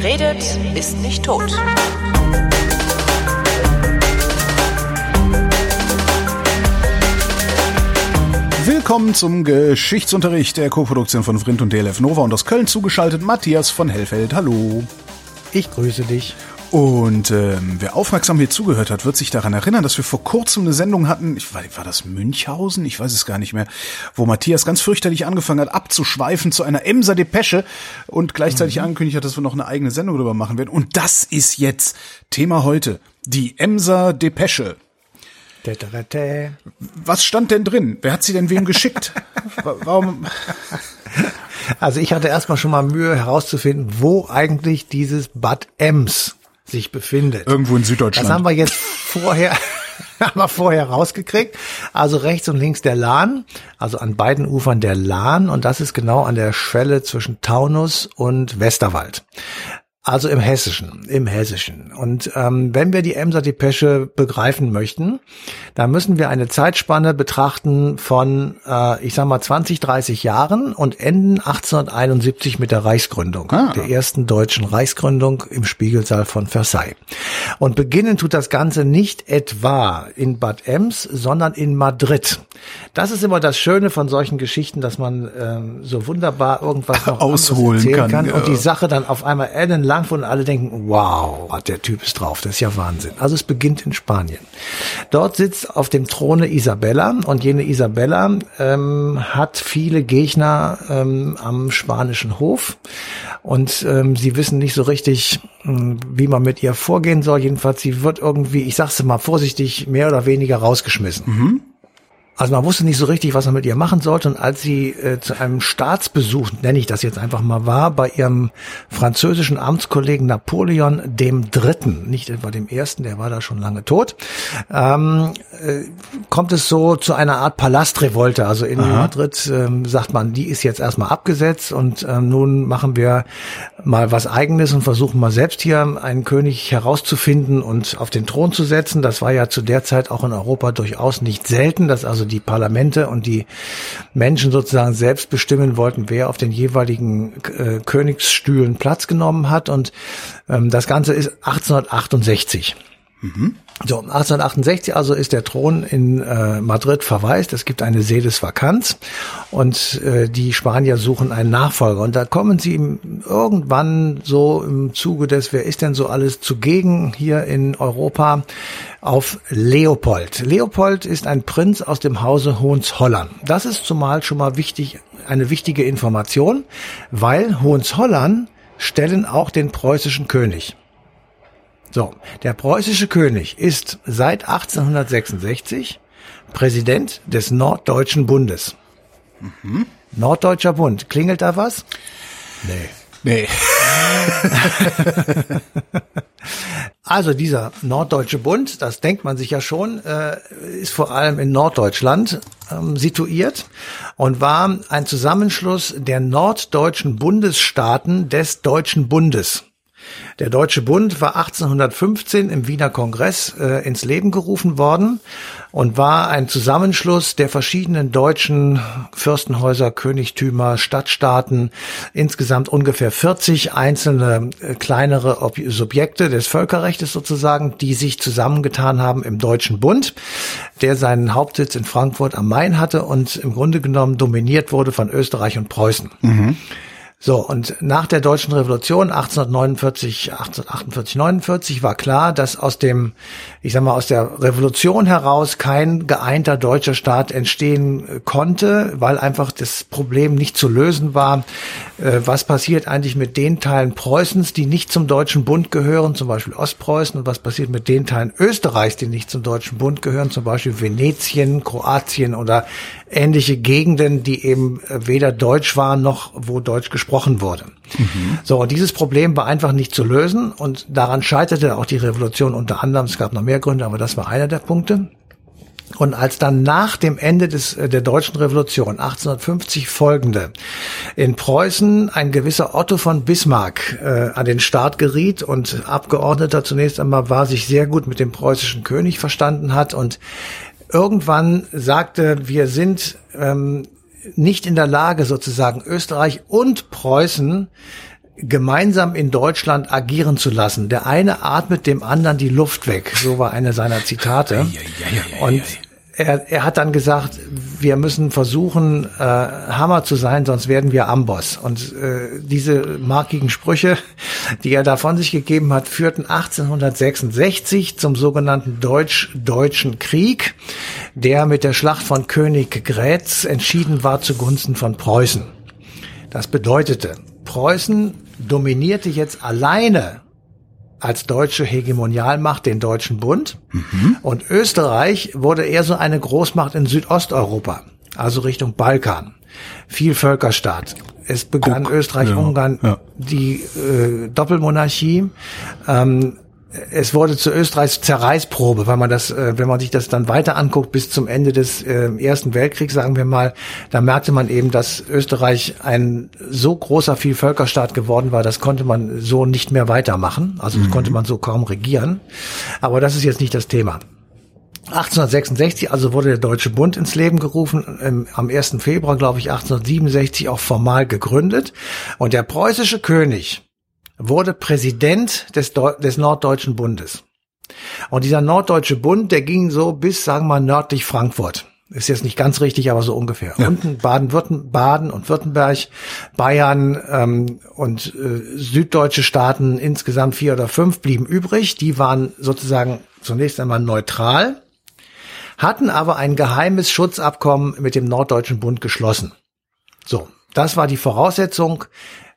Wer redet, ist nicht tot. Willkommen zum Geschichtsunterricht der Co-Produktion von Vrindt und DLF Nova und aus Köln zugeschaltet Matthias von Hellfeld. Hallo. Ich grüße dich. Und ähm, wer aufmerksam hier zugehört hat, wird sich daran erinnern, dass wir vor kurzem eine Sendung hatten, ich war, war das Münchhausen? Ich weiß es gar nicht mehr, wo Matthias ganz fürchterlich angefangen hat, abzuschweifen zu einer Emser Depesche und gleichzeitig mhm. angekündigt hat, dass wir noch eine eigene Sendung darüber machen werden. Und das ist jetzt Thema heute. Die Emser Depesche. Was stand denn drin? Wer hat sie denn wem geschickt? Warum? Also ich hatte erstmal schon mal Mühe herauszufinden, wo eigentlich dieses Bad Ems sich befindet. Irgendwo in Süddeutschland. Das haben wir jetzt vorher, haben wir vorher rausgekriegt. Also rechts und links der Lahn, also an beiden Ufern der Lahn und das ist genau an der Schwelle zwischen Taunus und Westerwald. Also im Hessischen, im Hessischen. Und ähm, wenn wir die Emser Depesche begreifen möchten, dann müssen wir eine Zeitspanne betrachten von, äh, ich sag mal, 20, 30 Jahren und enden 1871 mit der Reichsgründung, ah. der ersten deutschen Reichsgründung im Spiegelsaal von Versailles. Und beginnen tut das Ganze nicht etwa in Bad Ems, sondern in Madrid. Das ist immer das Schöne von solchen Geschichten, dass man ähm, so wunderbar irgendwas noch ausholen kann, kann und die Sache dann auf einmal ellenlang Frankfurt und alle denken, wow, der Typ ist drauf, das ist ja Wahnsinn. Also es beginnt in Spanien. Dort sitzt auf dem Throne Isabella und jene Isabella ähm, hat viele Gegner ähm, am spanischen Hof und ähm, sie wissen nicht so richtig, hm, wie man mit ihr vorgehen soll. Jedenfalls, sie wird irgendwie, ich sag's mal vorsichtig, mehr oder weniger rausgeschmissen. Mhm. Also man wusste nicht so richtig, was man mit ihr machen sollte. Und als sie äh, zu einem Staatsbesuch, nenne ich das jetzt einfach mal, war, bei ihrem französischen Amtskollegen Napoleon dem Dritten, nicht etwa dem Ersten, der war da schon lange tot, ähm, äh, kommt es so zu einer Art Palastrevolte. Also in Aha. Madrid ähm, sagt man, die ist jetzt erstmal abgesetzt und ähm, nun machen wir mal was Eigenes und versuchen mal selbst hier einen König herauszufinden und auf den Thron zu setzen. Das war ja zu der Zeit auch in Europa durchaus nicht selten, dass also die Parlamente und die Menschen sozusagen selbst bestimmen wollten, wer auf den jeweiligen äh, Königsstühlen Platz genommen hat. Und ähm, das Ganze ist 1868. Mhm. So, 1868 also ist der Thron in äh, Madrid verwaist. Es gibt eine Sedesvakanz und äh, die Spanier suchen einen Nachfolger. Und da kommen sie irgendwann so im Zuge des, wer ist denn so alles zugegen hier in Europa, auf Leopold. Leopold ist ein Prinz aus dem Hause Hohenzollern. Das ist zumal schon mal wichtig, eine wichtige Information, weil Hohenzollern stellen auch den preußischen König. So, der preußische König ist seit 1866 Präsident des Norddeutschen Bundes. Mhm. Norddeutscher Bund. Klingelt da was? Nee. Nee. also dieser Norddeutsche Bund, das denkt man sich ja schon, äh, ist vor allem in Norddeutschland ähm, situiert und war ein Zusammenschluss der norddeutschen Bundesstaaten des Deutschen Bundes. Der Deutsche Bund war 1815 im Wiener Kongress äh, ins Leben gerufen worden und war ein Zusammenschluss der verschiedenen deutschen Fürstenhäuser, Königtümer, Stadtstaaten, insgesamt ungefähr 40 einzelne äh, kleinere Ob Subjekte des Völkerrechts sozusagen, die sich zusammengetan haben im Deutschen Bund, der seinen Hauptsitz in Frankfurt am Main hatte und im Grunde genommen dominiert wurde von Österreich und Preußen. Mhm. So, und nach der Deutschen Revolution 1849, 1848, 49 war klar, dass aus dem, ich sag mal, aus der Revolution heraus kein geeinter deutscher Staat entstehen konnte, weil einfach das Problem nicht zu lösen war. Äh, was passiert eigentlich mit den Teilen Preußens, die nicht zum Deutschen Bund gehören, zum Beispiel Ostpreußen, und was passiert mit den Teilen Österreichs, die nicht zum Deutschen Bund gehören, zum Beispiel Venetien, Kroatien oder ähnliche Gegenden, die eben weder deutsch waren noch wo Deutsch gesprochen wurde. Mhm. So, und dieses Problem war einfach nicht zu lösen und daran scheiterte auch die Revolution unter anderem. Es gab noch mehr Gründe, aber das war einer der Punkte. Und als dann nach dem Ende des, äh, der deutschen Revolution 1850 folgende in Preußen ein gewisser Otto von Bismarck äh, an den Start geriet und Abgeordneter zunächst einmal war, sich sehr gut mit dem preußischen König verstanden hat und irgendwann sagte, wir sind ähm, nicht in der Lage, sozusagen Österreich und Preußen gemeinsam in Deutschland agieren zu lassen. Der eine atmet dem anderen die Luft weg. So war eine seiner Zitate. Und er, er hat dann gesagt, wir müssen versuchen, äh, Hammer zu sein, sonst werden wir Amboss. Und äh, diese markigen Sprüche, die er da von sich gegeben hat, führten 1866 zum sogenannten Deutsch-Deutschen Krieg, der mit der Schlacht von Königgrätz entschieden war zugunsten von Preußen. Das bedeutete, Preußen dominierte jetzt alleine als deutsche Hegemonialmacht den Deutschen Bund mhm. und Österreich wurde eher so eine Großmacht in Südosteuropa, also Richtung Balkan. Viel Völkerstaat. Es begann Österreich-Ungarn ja, ja. die äh, Doppelmonarchie. Ähm, es wurde zu Österreichs Zerreißprobe, weil man das, äh, wenn man sich das dann weiter anguckt, bis zum Ende des äh, Ersten Weltkriegs, sagen wir mal, da merkte man eben, dass Österreich ein so großer Vielvölkerstaat geworden war, das konnte man so nicht mehr weitermachen. Also mhm. konnte man so kaum regieren. Aber das ist jetzt nicht das Thema. 1866 also wurde der Deutsche Bund ins Leben gerufen, ähm, am 1. Februar, glaube ich, 1867 auch formal gegründet. Und der preußische König, wurde Präsident des, des Norddeutschen Bundes. Und dieser Norddeutsche Bund, der ging so bis, sagen wir mal, nördlich Frankfurt. Ist jetzt nicht ganz richtig, aber so ungefähr. Ja. Unten Baden-Württemberg, Baden und Württemberg, Bayern ähm, und äh, süddeutsche Staaten, insgesamt vier oder fünf, blieben übrig. Die waren sozusagen zunächst einmal neutral, hatten aber ein geheimes Schutzabkommen mit dem Norddeutschen Bund geschlossen. So, das war die Voraussetzung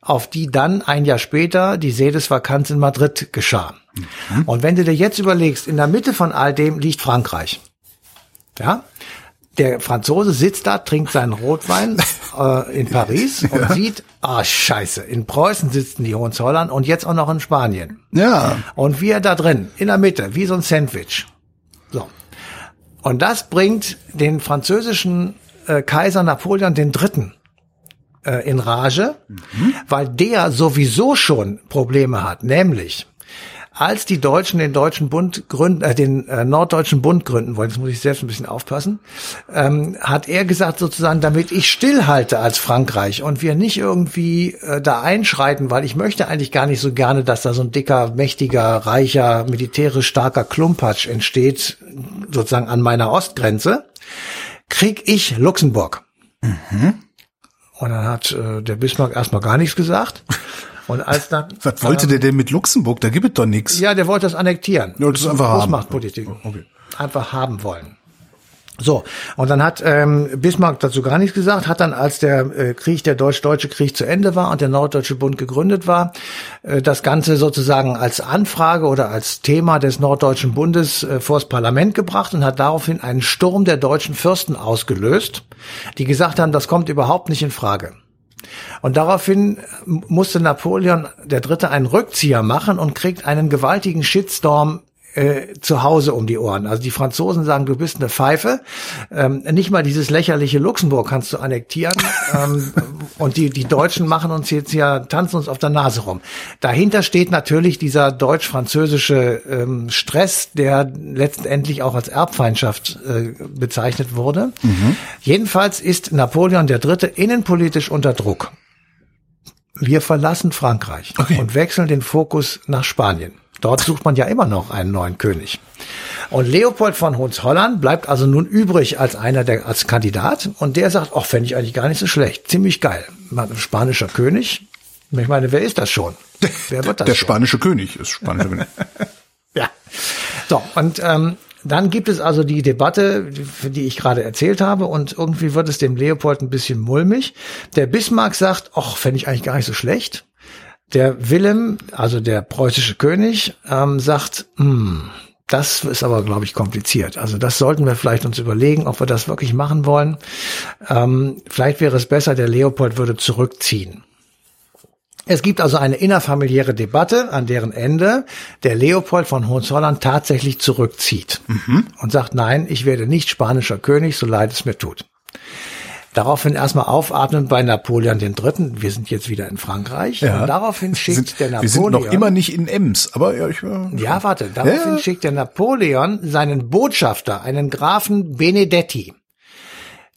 auf die dann ein Jahr später die Sedesvakanz in Madrid geschah. Mhm. Und wenn du dir jetzt überlegst, in der Mitte von all dem liegt Frankreich. Ja? Der Franzose sitzt da, trinkt seinen Rotwein äh, in Paris und ja. sieht, ah scheiße, in Preußen sitzen die Hohenzollern und jetzt auch noch in Spanien. Ja. Und wir da drin, in der Mitte, wie so ein Sandwich. So. Und das bringt den französischen äh, Kaiser Napoleon den Dritten äh, in Rage, mhm. weil der sowieso schon Probleme hat, nämlich als die Deutschen den Deutschen Bund gründen, äh, den äh, Norddeutschen Bund gründen wollen, jetzt muss ich selbst ein bisschen aufpassen, ähm, hat er gesagt sozusagen, damit ich stillhalte als Frankreich und wir nicht irgendwie äh, da einschreiten, weil ich möchte eigentlich gar nicht so gerne, dass da so ein dicker, mächtiger, reicher, militärisch starker Klumpatsch entsteht, sozusagen an meiner Ostgrenze, krieg ich Luxemburg. Mhm. Und dann hat äh, der Bismarck erstmal gar nichts gesagt. Und als dann. Was wollte ähm, der denn mit Luxemburg? Da gibt es doch nichts. Ja, der wollte das annektieren. Ja, das ist einfach Großmachtpolitik. Okay. Einfach haben wollen. So, und dann hat ähm, Bismarck dazu gar nichts gesagt, hat dann, als der äh, Krieg, der deutsch-deutsche Krieg zu Ende war und der Norddeutsche Bund gegründet war, äh, das Ganze sozusagen als Anfrage oder als Thema des Norddeutschen Bundes äh, vors Parlament gebracht und hat daraufhin einen Sturm der deutschen Fürsten ausgelöst, die gesagt haben, das kommt überhaupt nicht in Frage. Und daraufhin musste Napoleon der Dritte einen Rückzieher machen und kriegt einen gewaltigen Shitstorm äh, zu Hause um die Ohren. Also die Franzosen sagen, du bist eine Pfeife. Ähm, nicht mal dieses lächerliche Luxemburg kannst du annektieren. ähm, und die, die Deutschen machen uns jetzt ja, tanzen uns auf der Nase rum. Dahinter steht natürlich dieser deutsch-französische ähm, Stress, der letztendlich auch als Erbfeindschaft äh, bezeichnet wurde. Mhm. Jedenfalls ist Napoleon III. innenpolitisch unter Druck. Wir verlassen Frankreich okay. und wechseln den Fokus nach Spanien. Dort sucht man ja immer noch einen neuen König. Und Leopold von Hohenzollern bleibt also nun übrig als einer der, als Kandidat. Und der sagt, ach, fände ich eigentlich gar nicht so schlecht. Ziemlich geil. Spanischer König. Ich meine, wer ist das schon? Wer wird das Der schon? spanische König ist spanischer König. ja. So, und ähm, dann gibt es also die Debatte, für die ich gerade erzählt habe, und irgendwie wird es dem Leopold ein bisschen mulmig. Der Bismarck sagt, ach, fände ich eigentlich gar nicht so schlecht. Der Willem, also der preußische König, ähm, sagt, hm, das ist aber, glaube ich, kompliziert. Also das sollten wir vielleicht uns überlegen, ob wir das wirklich machen wollen. Ähm, vielleicht wäre es besser, der Leopold würde zurückziehen. Es gibt also eine innerfamiliäre Debatte, an deren Ende der Leopold von Hohenzollern tatsächlich zurückzieht mhm. und sagt, nein, ich werde nicht spanischer König, so leid es mir tut. Daraufhin erstmal aufatmen bei Napoleon III. Wir sind jetzt wieder in Frankreich. Ja. Und daraufhin schickt sind, der Napoleon. Wir sind noch immer nicht in Ems, aber ja, ich war. Ja, warte. Daraufhin ja. schickt der Napoleon seinen Botschafter, einen Grafen Benedetti,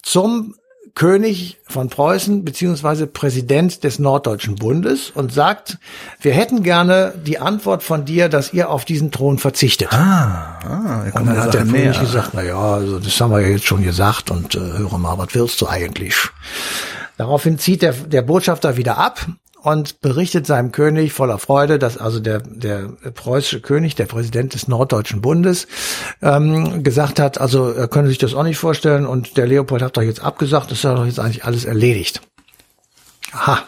zum König von Preußen beziehungsweise Präsident des Norddeutschen Bundes und sagt, wir hätten gerne die Antwort von dir, dass ihr auf diesen Thron verzichtet. Ah, ah und dann hat der König gesagt, na ja, also das haben wir ja jetzt schon gesagt und äh, höre mal, was willst du eigentlich? Daraufhin zieht der, der Botschafter wieder ab und berichtet seinem König voller Freude, dass also der, der preußische König, der Präsident des Norddeutschen Bundes, ähm, gesagt hat, also er könne sich das auch nicht vorstellen und der Leopold hat doch jetzt abgesagt, das ist doch jetzt eigentlich alles erledigt. Aha.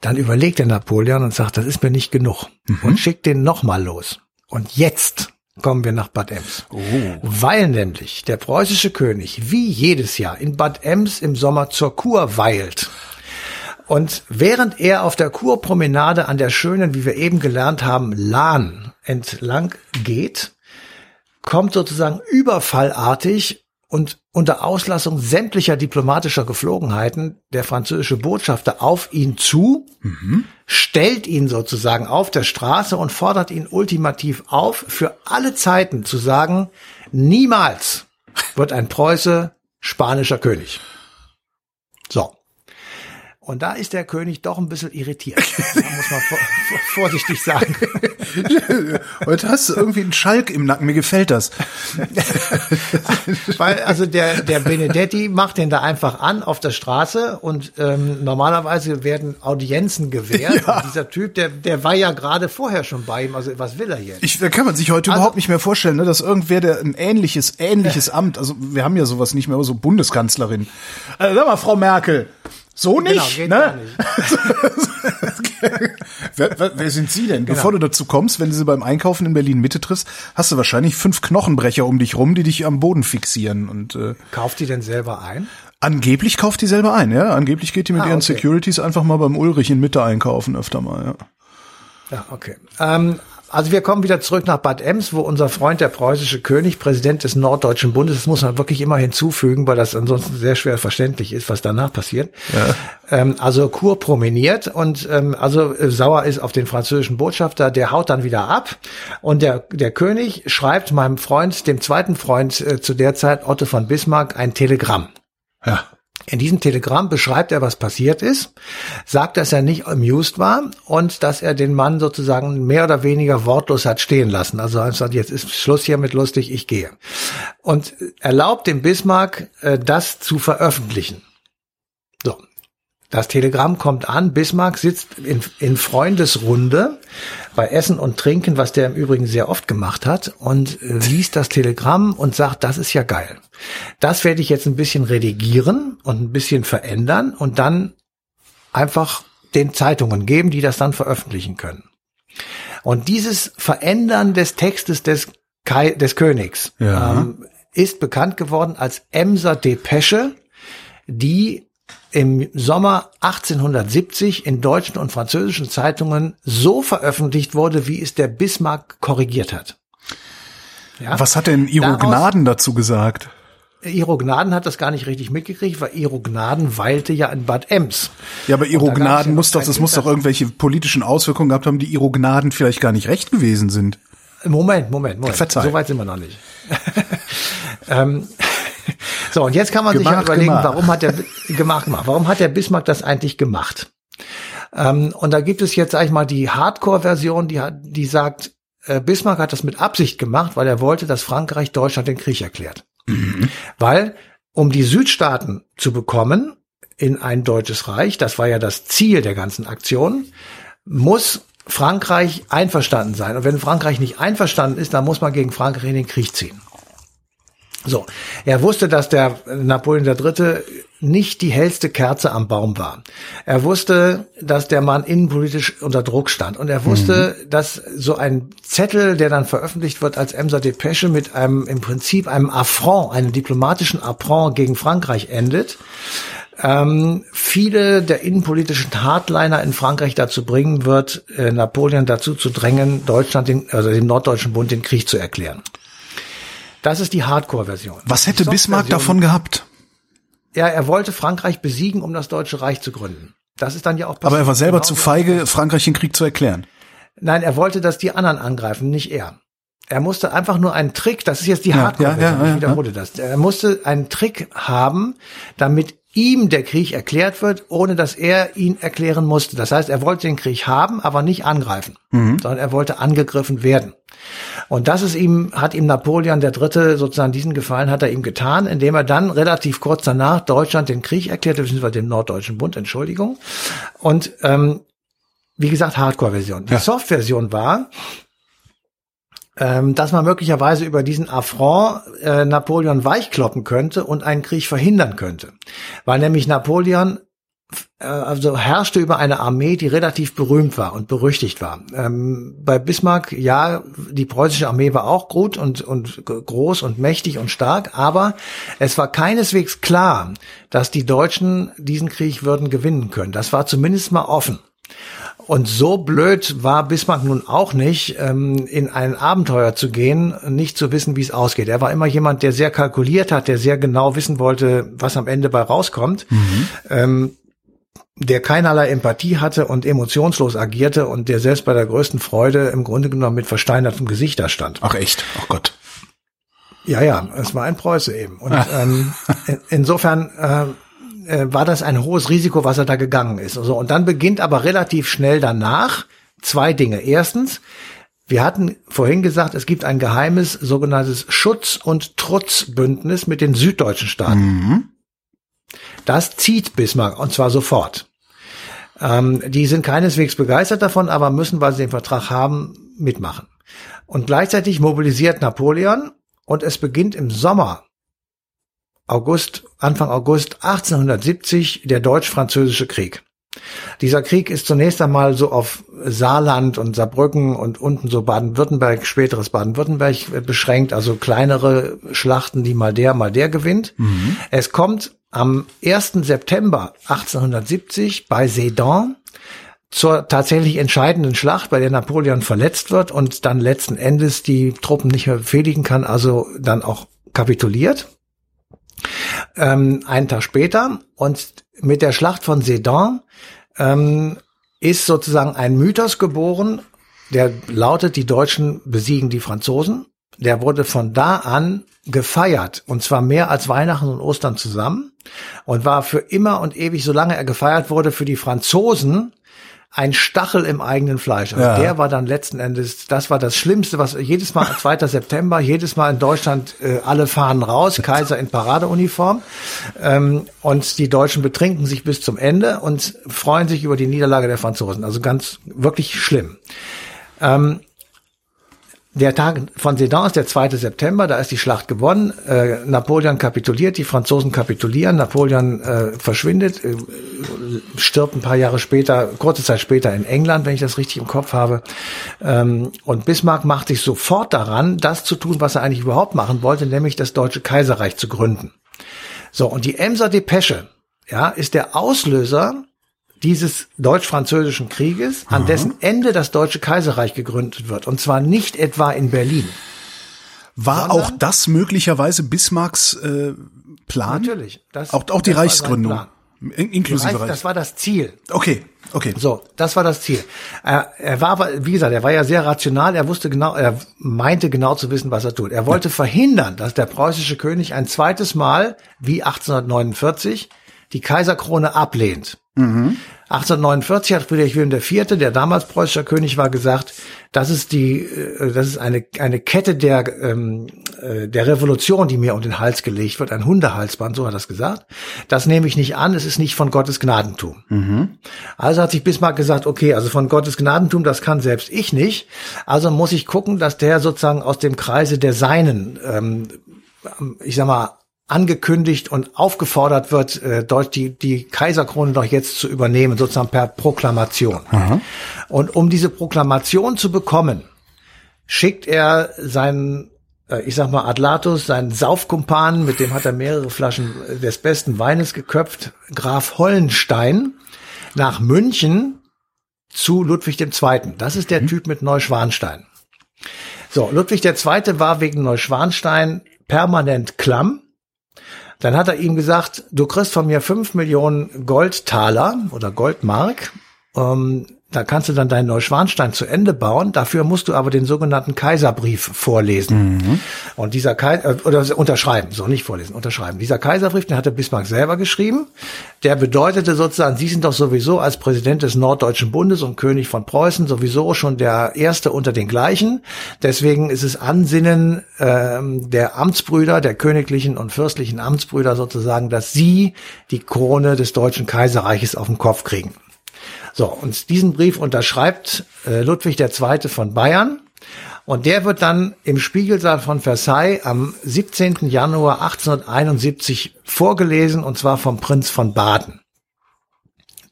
Dann überlegt der Napoleon und sagt, das ist mir nicht genug mhm. und schickt den nochmal los. Und jetzt kommen wir nach Bad Ems. Oh. Weil nämlich der preußische König wie jedes Jahr in Bad Ems im Sommer zur Kur weilt. Und während er auf der Kurpromenade an der schönen, wie wir eben gelernt haben, Lahn entlang geht, kommt sozusagen überfallartig und unter Auslassung sämtlicher diplomatischer Geflogenheiten der französische Botschafter auf ihn zu, mhm. stellt ihn sozusagen auf der Straße und fordert ihn ultimativ auf, für alle Zeiten zu sagen, niemals wird ein Preuße spanischer König. So. Und da ist der König doch ein bisschen irritiert. muss man vor, vor, vorsichtig sagen. Heute hast du irgendwie einen Schalk im Nacken. Mir gefällt das. Weil, also der, der Benedetti macht den da einfach an auf der Straße und ähm, normalerweise werden Audienzen gewährt. Ja. dieser Typ, der, der war ja gerade vorher schon bei ihm. Also was will er jetzt? Ich, da kann man sich heute also, überhaupt nicht mehr vorstellen, ne, dass irgendwer, der ein ähnliches, ähnliches Amt, also wir haben ja sowas nicht mehr, aber so Bundeskanzlerin. Also, sag mal, Frau Merkel, so genau, nicht, genau, ne? Nicht. wer, wer, sind Sie denn? Genau. Bevor du dazu kommst, wenn du sie beim Einkaufen in Berlin Mitte triffst, hast du wahrscheinlich fünf Knochenbrecher um dich rum, die dich am Boden fixieren und äh, kauft die denn selber ein? Angeblich kauft die selber ein, ja. Angeblich geht die mit ah, ihren okay. Securities einfach mal beim Ulrich in Mitte einkaufen öfter mal, ja. Ja, okay. Ähm, also wir kommen wieder zurück nach Bad Ems, wo unser Freund der preußische König, Präsident des Norddeutschen Bundes, das muss man wirklich immer hinzufügen, weil das ansonsten sehr schwer verständlich ist, was danach passiert. Ja. Ähm, also Kur promeniert und ähm, also äh, sauer ist auf den französischen Botschafter, der haut dann wieder ab und der, der König schreibt meinem Freund, dem zweiten Freund äh, zu der Zeit, Otto von Bismarck, ein Telegramm. Ja. In diesem Telegramm beschreibt er, was passiert ist, sagt, dass er nicht amused war und dass er den Mann sozusagen mehr oder weniger wortlos hat stehen lassen. Also er sagt, jetzt ist Schluss hier mit lustig, ich gehe. Und erlaubt dem Bismarck, äh, das zu veröffentlichen. So. Das Telegramm kommt an, Bismarck sitzt in, in Freundesrunde bei Essen und Trinken, was der im Übrigen sehr oft gemacht hat, und äh, liest das Telegramm und sagt, das ist ja geil. Das werde ich jetzt ein bisschen redigieren und ein bisschen verändern und dann einfach den Zeitungen geben, die das dann veröffentlichen können. Und dieses Verändern des Textes des, Kai, des Königs ja. ähm, ist bekannt geworden als Emser Depesche, die im Sommer 1870 in deutschen und französischen Zeitungen so veröffentlicht wurde, wie es der Bismarck korrigiert hat. Ja? Was hat denn Iro Daraus, Gnaden dazu gesagt? Iro Gnaden hat das gar nicht richtig mitgekriegt, weil Iro Gnaden weilte ja in Bad Ems. Ja, aber Iro Gnaden muss doch, das muss doch irgendwelche politischen Auswirkungen gehabt haben, die Iro Gnaden vielleicht gar nicht recht gewesen sind. Moment, Moment, Moment. Verzeih. So weit sind wir noch nicht. ähm, so, und jetzt kann man gemacht, sich ja überlegen, gemacht. warum hat der gemacht, gemacht, warum hat der Bismarck das eigentlich gemacht? Ähm, und da gibt es jetzt, sag ich mal, die Hardcore-Version, die, die sagt, äh, Bismarck hat das mit Absicht gemacht, weil er wollte, dass Frankreich Deutschland den Krieg erklärt. Mhm. Weil, um die Südstaaten zu bekommen in ein deutsches Reich, das war ja das Ziel der ganzen Aktion, muss Frankreich einverstanden sein. Und wenn Frankreich nicht einverstanden ist, dann muss man gegen Frankreich in den Krieg ziehen. So, er wusste, dass der Napoleon III. nicht die hellste Kerze am Baum war. Er wusste, dass der Mann innenpolitisch unter Druck stand. Und er wusste, mhm. dass so ein Zettel, der dann veröffentlicht wird als Emser Depesche mit einem, im Prinzip einem Affront, einem diplomatischen Affront gegen Frankreich endet, ähm, viele der innenpolitischen Hardliner in Frankreich dazu bringen wird, äh, Napoleon dazu zu drängen, Deutschland, den, also dem Norddeutschen Bund den Krieg zu erklären. Das ist die Hardcore-Version. Was hätte Bismarck davon gehabt? Ja, er wollte Frankreich besiegen, um das Deutsche Reich zu gründen. Das ist dann ja auch passiert. Aber er war selber genau zu feige, Frankreich den Krieg zu erklären. Nein, er wollte, dass die anderen angreifen, nicht er. Er musste einfach nur einen Trick, das ist jetzt die Ja, Hardcore-Version, ja, ja, ja, ich wiederhole das. Er musste einen Trick haben, damit ihm der Krieg erklärt wird, ohne dass er ihn erklären musste. Das heißt, er wollte den Krieg haben, aber nicht angreifen, sondern er wollte angegriffen werden. Und das ist ihm, hat ihm Napoleon der Dritte sozusagen diesen Gefallen hat er ihm getan, indem er dann relativ kurz danach Deutschland den Krieg erklärte, beziehungsweise den Norddeutschen Bund, Entschuldigung. Und ähm, wie gesagt, Hardcore-Version. Die Ja. Soft-Version war, ähm, dass man möglicherweise über diesen Affront äh, Napoleon weichkloppen könnte und einen Krieg verhindern könnte. Weil nämlich Napoleon äh, also herrschte über eine Armee, die relativ berühmt war und berüchtigt war. Ähm, bei Bismarck, ja, die preußische Armee war auch gut und, und groß und mächtig und stark, aber es war keineswegs klar, dass die Deutschen diesen Krieg würden gewinnen können. Das war zumindest mal offen. Und so blöd war Bismarck nun auch nicht, ähm, in ein Abenteuer zu gehen, nicht zu wissen, wie es ausgeht. Er war immer jemand, der sehr kalkuliert hat, der sehr genau wissen wollte, was am Ende bei rauskommt. Ähm, der keinerlei Empathie hatte und emotionslos agierte und der selbst bei der größten Freude im Grunde genommen mit versteinertem Gesicht da stand. Ach echt? Oh Gott. Ja, ja, es war ein Preuße eben. Und ähm, in, insofern äh, äh, war das ein hohes Risiko, was er da gegangen ist. Also, und dann beginnt aber relativ schnell danach zwei Dinge. Erstens, wir hatten vorhin gesagt, es gibt ein geheimes sogenanntes Schutz- und Trutzbündnis mit den süddeutschen Staaten. Das zieht Bismarck und zwar sofort. Ähm, die sind keineswegs begeistert davon, aber müssen, weil sie den Vertrag haben, mitmachen. Und gleichzeitig mobilisiert Napoleon und es beginnt im Sommer, August, Anfang August 1870, der deutsch-französische Krieg. Dieser Krieg ist zunächst einmal so auf Saarland und Saarbrücken und unten so Baden-Württemberg, späteres Baden-Württemberg beschränkt, also kleinere Schlachten, die mal der, mal der gewinnt. Es kommt am 1. September 1870 bei Sedan zur tatsächlich entscheidenden Schlacht, bei der Napoleon verletzt wird und dann letzten Endes die Truppen nicht mehr befehligen kann, also dann auch kapituliert. Ähm, einen Tag später und mit der Schlacht von Sedan ähm, ist sozusagen ein Mythos geboren, der lautet, die Deutschen besiegen die Franzosen. Der wurde von da an gefeiert und zwar mehr als Weihnachten und Ostern zusammen und war für immer und ewig, solange er gefeiert wurde, für die Franzosen ein Stachel im eigenen Fleisch. Also Ja. der war dann letzten Endes, das war das Schlimmste, was jedes Mal 2. September, jedes Mal in Deutschland äh, alle fahren raus, Kaiser in Paradeuniform ähm, und die Deutschen betrinken sich bis zum Ende und freuen sich über die Niederlage der Franzosen. Also ganz wirklich schlimm. Ähm, der Tag von Sedan ist der 2. September, da ist die Schlacht gewonnen. Äh, Napoleon kapituliert, die Franzosen kapitulieren, Napoleon äh, verschwindet, äh, stirbt ein paar Jahre später, kurze Zeit später in England, wenn ich das richtig im Kopf habe. Ähm, und Bismarck macht sich sofort daran, das zu tun, was er eigentlich überhaupt machen wollte, nämlich das Deutsche Kaiserreich zu gründen. So, und die Emser Depesche, ja, ist der Auslöser dieses deutsch-französischen Krieges, an dessen Ende das Deutsche Kaiserreich gegründet wird. Und zwar nicht etwa in Berlin. War auch das möglicherweise Bismarcks äh, Plan? Natürlich. Das, Auch, auch die Reichsgründung. In, inklusive Reich, Reich. das war das Ziel. Okay, okay. So, das war das Ziel. Er, er war aber, wie gesagt, er war ja sehr rational, er wusste genau, er meinte genau zu wissen, was er tut. Er wollte verhindern, dass der preußische König ein zweites Mal, wie 1849, die Kaiserkrone ablehnt. 1849 hat Friedrich Wilhelm IV., der damals preußischer König war, gesagt, das ist die, äh, das ist eine eine Kette der ähm, äh, der Revolution, die mir um den Hals gelegt wird, ein Hundehalsband, so hat er das gesagt. Das nehme ich nicht an, es ist nicht von Gottes Gnadentum. Also hat sich Bismarck gesagt, okay, also von Gottes Gnadentum, das kann selbst ich nicht. Also muss ich gucken, dass der sozusagen aus dem Kreise der Seinen, ähm, ich sag mal, angekündigt und aufgefordert wird, äh, dort die, die Kaiserkrone doch jetzt zu übernehmen, sozusagen per Proklamation. Und um diese Proklamation zu bekommen, schickt er seinen, äh, ich sag mal, Adlatus, seinen Saufkumpan, mit dem hat er mehrere Flaschen des besten Weines geköpft, Graf Hollenstein, nach München zu Ludwig II. Das ist der Typ mit Neuschwanstein. So, Ludwig II. war wegen Neuschwanstein permanent klamm. Dann hat er ihm gesagt, du kriegst von mir fünf Millionen Goldtaler oder Goldmark Ähm, da kannst du dann deinen Neuschwanstein zu Ende bauen. Dafür musst du aber den sogenannten Kaiserbrief vorlesen. Mhm. Und dieser Kaiser, äh, oder unterschreiben, so nicht vorlesen, unterschreiben. Dieser Kaiserbrief, den hatte Bismarck selber geschrieben. Der bedeutete sozusagen, Sie sind doch sowieso als Präsident des Norddeutschen Bundes und König von Preußen sowieso schon der Erste unter den gleichen. Deswegen ist es Ansinnen ähm, der Amtsbrüder, der königlichen und fürstlichen Amtsbrüder sozusagen, dass Sie die Krone des Deutschen Kaiserreiches auf den Kopf kriegen. So, und diesen Brief unterschreibt äh, Ludwig II. von Bayern. Und der wird dann im Spiegelsaal von Versailles am 17. Januar 1871 vorgelesen, und zwar vom Prinz von Baden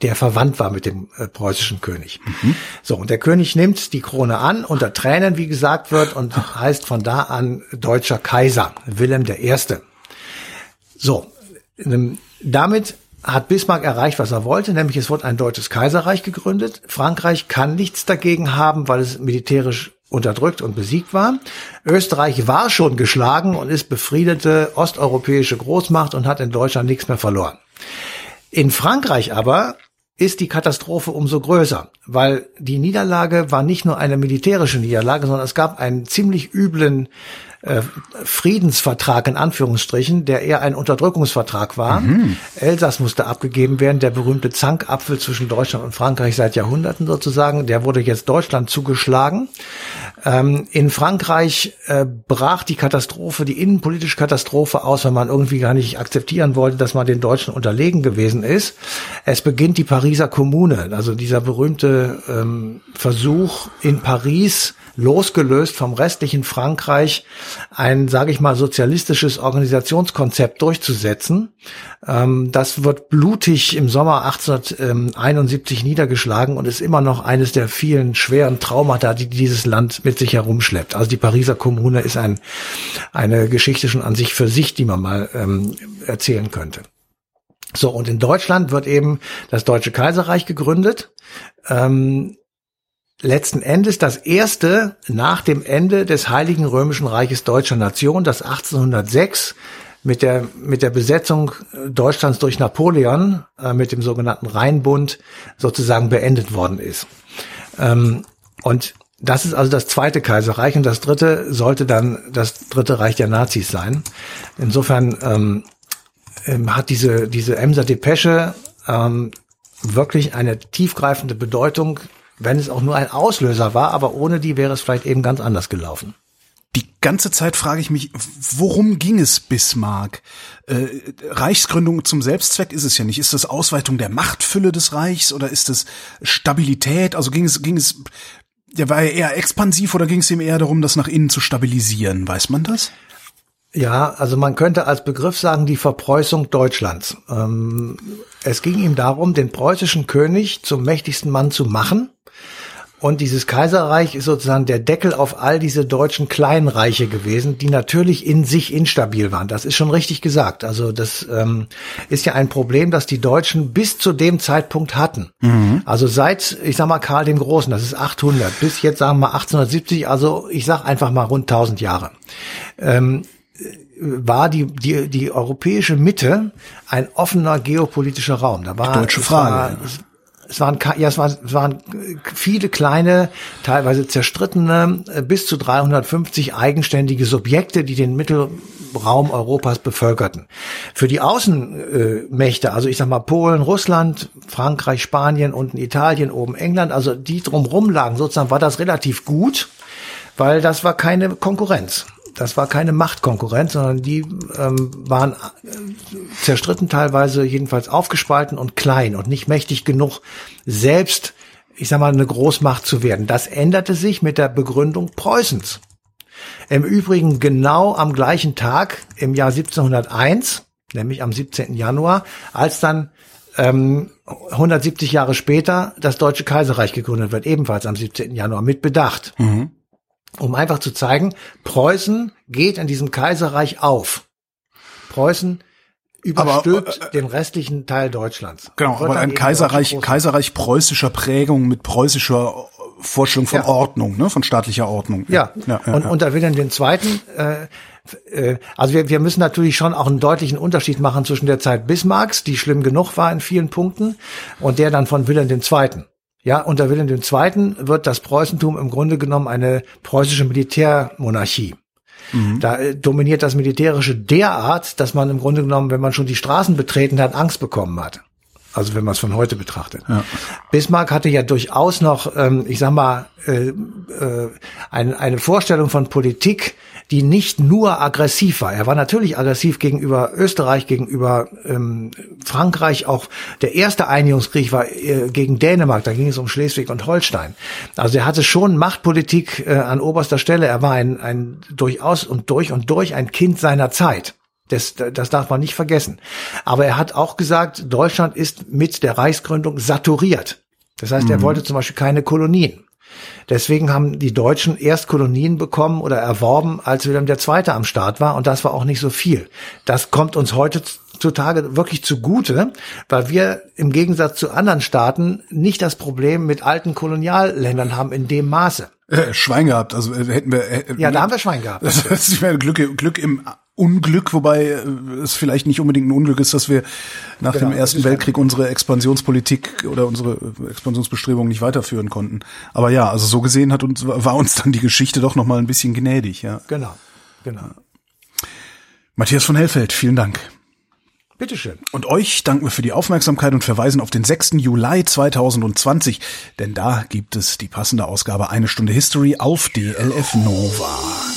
der verwandt war mit dem äh, preußischen König. Mhm. So, und der König nimmt die Krone an, unter Tränen, wie gesagt wird, und heißt von da an deutscher Kaiser, Wilhelm I. So, ähm, damit hat Bismarck erreicht, was er wollte, nämlich es wurde ein deutsches Kaiserreich gegründet. Frankreich kann nichts dagegen haben, weil es militärisch unterdrückt und besiegt war. Österreich war schon geschlagen und ist befriedete osteuropäische Großmacht und hat in Deutschland nichts mehr verloren. In Frankreich aber ist die Katastrophe umso größer, weil die Niederlage war nicht nur eine militärische Niederlage, sondern es gab einen ziemlich üblen äh, Friedensvertrag in Anführungsstrichen, der eher ein Unterdrückungsvertrag war. Mhm. Elsass musste abgegeben werden, der berühmte Zankapfel zwischen Deutschland und Frankreich seit Jahrhunderten sozusagen, der wurde jetzt Deutschland zugeschlagen. Ähm, in Frankreich äh, brach die Katastrophe, die innenpolitische Katastrophe aus, weil man irgendwie gar nicht akzeptieren wollte, dass man den Deutschen unterlegen gewesen ist. Es beginnt die Pariser Kommune, also dieser berühmte ähm, Versuch in Paris, losgelöst vom restlichen Frankreich ein, sage ich mal, sozialistisches Organisationskonzept durchzusetzen. Ähm, das wird blutig im Sommer 1871 niedergeschlagen und ist immer noch eines der vielen schweren Traumata, die dieses Land mit sich herumschleppt. Also die Pariser Kommune ist ein, eine Geschichte schon an sich für sich, die man mal ähm, erzählen könnte. So, und in Deutschland wird eben das Deutsche Kaiserreich gegründet. Ähm, letzten Endes das erste nach dem Ende des Heiligen Römischen Reiches Deutscher Nation, das 1806 mit der, mit der Besetzung Deutschlands durch Napoleon, äh, mit dem sogenannten Rheinbund, sozusagen beendet worden ist. Ähm, und das ist also das zweite Kaiserreich und das dritte sollte dann das dritte Reich der Nazis sein. Insofern ähm, ähm, hat diese, diese Emser Depesche ähm, wirklich eine tiefgreifende Bedeutung wenn es auch nur ein Auslöser war, aber ohne die wäre es vielleicht eben ganz anders gelaufen. Die ganze Zeit frage ich mich, worum ging es Bismarck? Äh, Reichsgründung zum Selbstzweck ist es ja nicht. Ist das Ausweitung der Machtfülle des Reichs oder ist es Stabilität? Also ging es, ging es, der war ja eher expansiv oder ging es ihm eher darum, das nach innen zu stabilisieren? Weiß man das? Ja, also man könnte als Begriff sagen die Verpreußung Deutschlands. Ähm, es ging ihm darum, den preußischen König zum mächtigsten Mann zu machen und dieses Kaiserreich ist sozusagen der Deckel auf all diese deutschen Kleinreiche gewesen, die natürlich in sich instabil waren. Das ist schon richtig gesagt. Also das ähm, ist ja ein Problem, das die Deutschen bis zu dem Zeitpunkt hatten. Mhm. Also seit, ich sag mal, Karl dem Großen, das ist 800, bis jetzt sagen wir 1870, also ich sag einfach mal rund 1000 Jahre. Ähm, war die, die, die europäische Mitte ein offener geopolitischer Raum. Da war, die deutsche Frage. War, es waren, ja, es waren, es waren viele kleine, teilweise zerstrittene, äh, bis zu 350 eigenständige Subjekte, die den Mittelraum Europas bevölkerten. Für die Außenmächte, also ich sag mal Polen, Russland, Frankreich, Spanien, unten Italien, oben England, also die drumrum lagen, sozusagen war das relativ gut, weil das war keine Konkurrenz das war keine Machtkonkurrenz, sondern die ähm, waren äh, zerstritten teilweise, jedenfalls aufgespalten und klein und nicht mächtig genug, selbst, ich sag mal, eine Großmacht zu werden. Das änderte sich mit der Begründung Preußens. Im Übrigen genau am gleichen Tag im Jahr 1701, nämlich am 17. Januar, als dann ähm, 170 Jahre später das Deutsche Kaiserreich gegründet wird, ebenfalls am 17. Januar mit Bedacht. Mhm um einfach zu zeigen, Preußen geht in diesem Kaiserreich auf. Preußen überstülpt aber, äh, den restlichen Teil Deutschlands. Genau, aber ein Kaiserreich, Kaiserreich preußischer Prägung mit preußischer Vorstellung von ja. Ordnung, ne, von staatlicher Ordnung. Ja, ja, ja und ja. unter Wilhelm II., äh, äh, also wir, wir müssen natürlich schon auch einen deutlichen Unterschied machen zwischen der Zeit Bismarcks, die schlimm genug war in vielen Punkten, und der dann von Wilhelm II. Ja, unter Wilhelm II. wird das Preußentum im Grunde genommen eine preußische Militärmonarchie. Mhm. Da äh, dominiert das Militärische derart, dass man im Grunde genommen, wenn man schon die Straßen betreten hat, Angst bekommen hat. Also wenn man es von heute betrachtet. Ja. Bismarck hatte ja durchaus noch, ähm, ich sag mal, äh, äh, ein, eine Vorstellung von Politik, die nicht nur aggressiv war. Er war natürlich aggressiv gegenüber Österreich, gegenüber ähm, Frankreich. Auch der erste Einigungskrieg war äh, gegen Dänemark. Da ging es um Schleswig und Holstein. Also er hatte schon Machtpolitik äh, an oberster Stelle. Er war ein, ein durchaus und durch und durch ein Kind seiner Zeit. Das, das darf man nicht vergessen. Aber er hat auch gesagt, Deutschland ist mit der Reichsgründung saturiert. Das heißt, mhm. er wollte zum Beispiel keine Kolonien. Deswegen haben die Deutschen erst Kolonien bekommen oder erworben, als Wilhelm II. am Start war. Und das war auch nicht so viel. Das kommt uns heutzutage wirklich zugute, weil wir im Gegensatz zu anderen Staaten nicht das Problem mit alten Kolonialländern haben in dem Maße. Äh, Schwein gehabt, also äh, hätten wir. Äh, ja, da haben wir Schwein gehabt. Das, ist Glück, Glück im Unglück, wobei äh, es vielleicht nicht unbedingt ein Unglück ist, dass wir nach genau, dem Ersten Weltkrieg unsere Expansionspolitik oder unsere Expansionsbestrebungen nicht weiterführen konnten. Aber ja, also so gesehen hat uns war uns dann die Geschichte doch noch mal ein bisschen gnädig, ja. Genau, genau. Matthias von Hellfeld, vielen Dank. Bitteschön. Und euch danken wir für die Aufmerksamkeit und verweisen auf den 6. Juli 2020, denn da gibt es die passende Ausgabe Eine Stunde History auf DLF Nova.